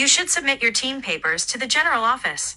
You should submit your team papers to the general office.